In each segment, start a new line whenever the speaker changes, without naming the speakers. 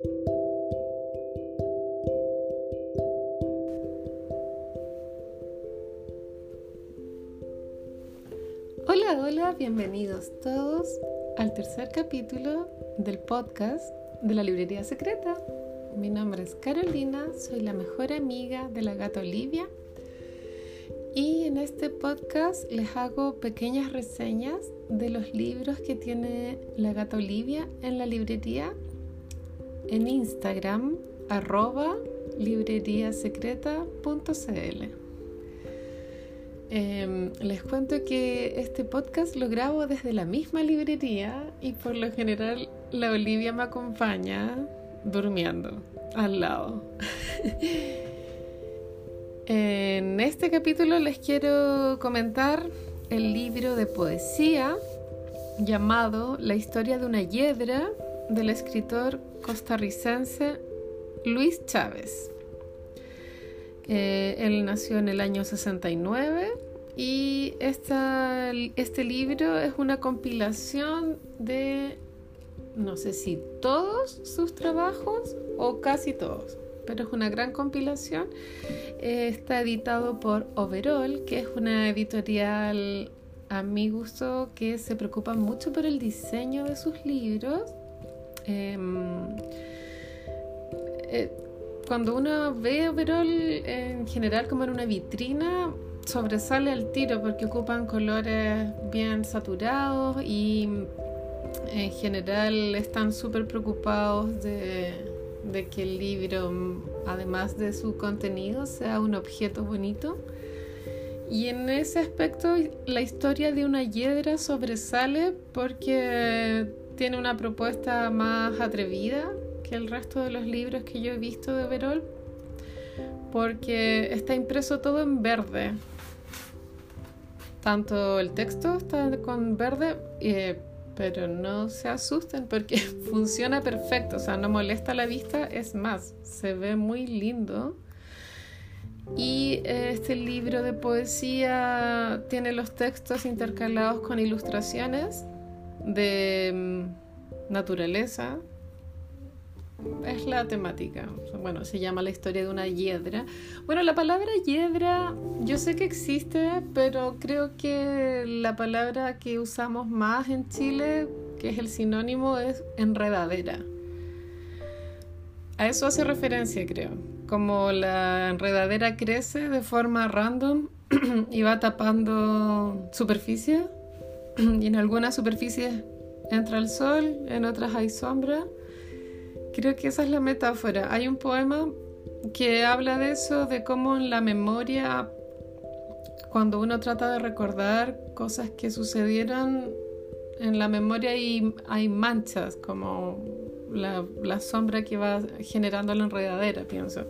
Hola, hola, bienvenidos todos al tercer capítulo del podcast de la Librería Secreta. Mi nombre es Carolina, soy la mejor amiga de la gata Olivia y en este podcast les hago pequeñas reseñas de los libros que tiene la gata Olivia en la librería en Instagram arroba libreriasecreta.cl. Em, les cuento que este podcast lo grabo desde la misma librería y por lo general la Olivia me acompaña durmiendo al lado. en este capítulo les quiero comentar el libro de poesía llamado La historia de una hiedra del escritor costarricense Luis Chávez. Eh, él nació en el año 69 y esta, este libro es una compilación de, no sé si todos sus trabajos o casi todos, pero es una gran compilación. Eh, está editado por Overall, que es una editorial a mi gusto que se preocupa mucho por el diseño de sus libros. Em, eh, cuando uno ve Overall en general como en una vitrina, sobresale al tiro porque ocupan colores bien saturados y en general están súper preocupados de, de, que el libro, además de su contenido, sea un objeto bonito. Y en ese aspecto la historia de una hiedra sobresale porque tiene una propuesta más atrevida que el resto de los libros que yo he visto de Verol, porque está impreso todo en verde. Tanto el texto está con verde, eh, pero no se asusten porque funciona perfecto, o sea, no molesta la vista, es más, se ve muy lindo. Y eh, este libro de poesía tiene los textos intercalados con ilustraciones de mm, naturaleza, es la temática. Bueno, se llama la historia de una hiedra. Bueno, la palabra hiedra yo sé que existe, pero creo que la palabra que usamos más en Chile, que es el sinónimo, es enredadera. A eso hace referencia, creo. Como la enredadera crece de forma random y va tapando superficie, y en algunas superficies entra el sol, en otras hay sombra Creo que esa es la metáfora. Hay un poema que habla de eso, de cómo en la memoria, cuando uno trata de recordar cosas que sucedieron, en la memoria hay, manchas, como la, la, sombra que va generando la enredadera, pienso.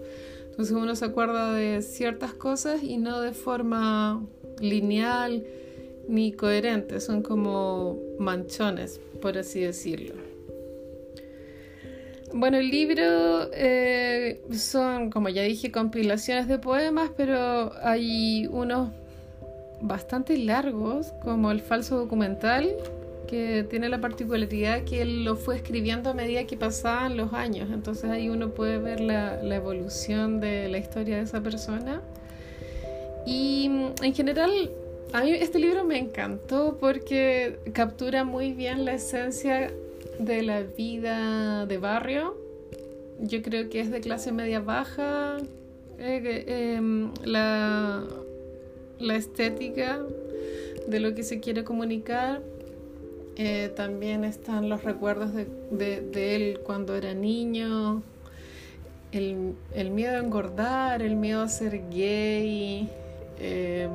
Entonces uno se acuerda de ciertas cosas y no de forma lineal ni coherente, son como manchones, por así decirlo. Bueno, el libro eh, son, como ya dije, compilaciones de poemas, pero hay unos bastante largos, como el falso documental, que tiene la particularidad que él lo fue escribiendo a medida que pasaban los años. Entonces ahí uno puede ver la, la evolución de la historia de esa persona. Y en general, a mí este libro me encantó porque captura muy bien la esencia de la vida de barrio. Yo creo que es de clase media baja. Eh, em, la, la, estética de lo que se quiere comunicar. Eh, también están los recuerdos de, de, él cuando era niño. El, el, miedo a engordar, el miedo a ser gay. Em,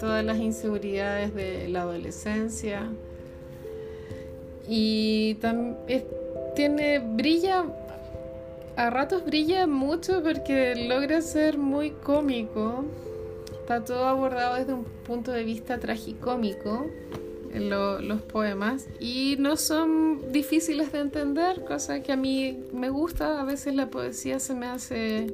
todas las inseguridades de la adolescencia. Y también tiene brilla a ratos brilla mucho porque logra ser muy cómico. Está todo abordado desde un punto de vista tragicómico en los poemas y no son difíciles de entender cosa que a mí me gusta. A veces la poesía se me hace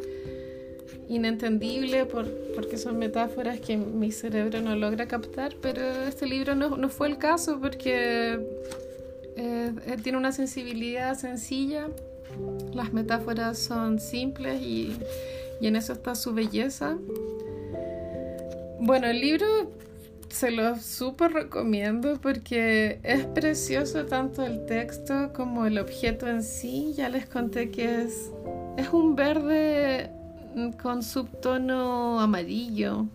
inentendible por, porque son metáforas que mi cerebro no logra captar pero este libro no, no fue el caso porque eh, eh, tiene una sensibilidad sencilla, las metáforas son simples y, y en eso está su belleza. Bueno, el libro se lo súper recomiendo porque es precioso tanto el texto como el objeto en sí. Ya les conté que es, es un verde con subtono amarillo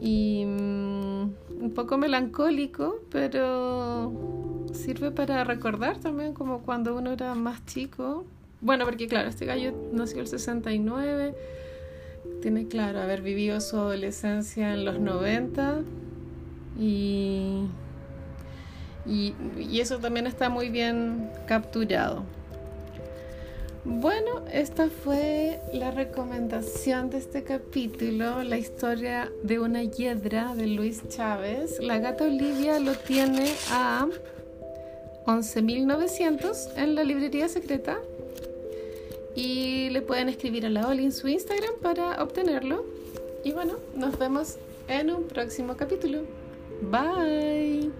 y mm, un poco melancólico, pero sirve para recordar también como cuando uno era más chico. Bueno, porque claro, este gallo nació el 69 tiene claro haber vivido su adolescencia en los 90 y, y, eso también está muy bien capturado. Bueno, esta fue la recomendación de este capítulo, la historia de una hiedra de Luis Chávez. La gata Olivia lo tiene a 11.900 en la librería secreta y le pueden escribir a la Oli en su Instagram para obtenerlo. Y bueno, nos vemos en un próximo capítulo. Bye.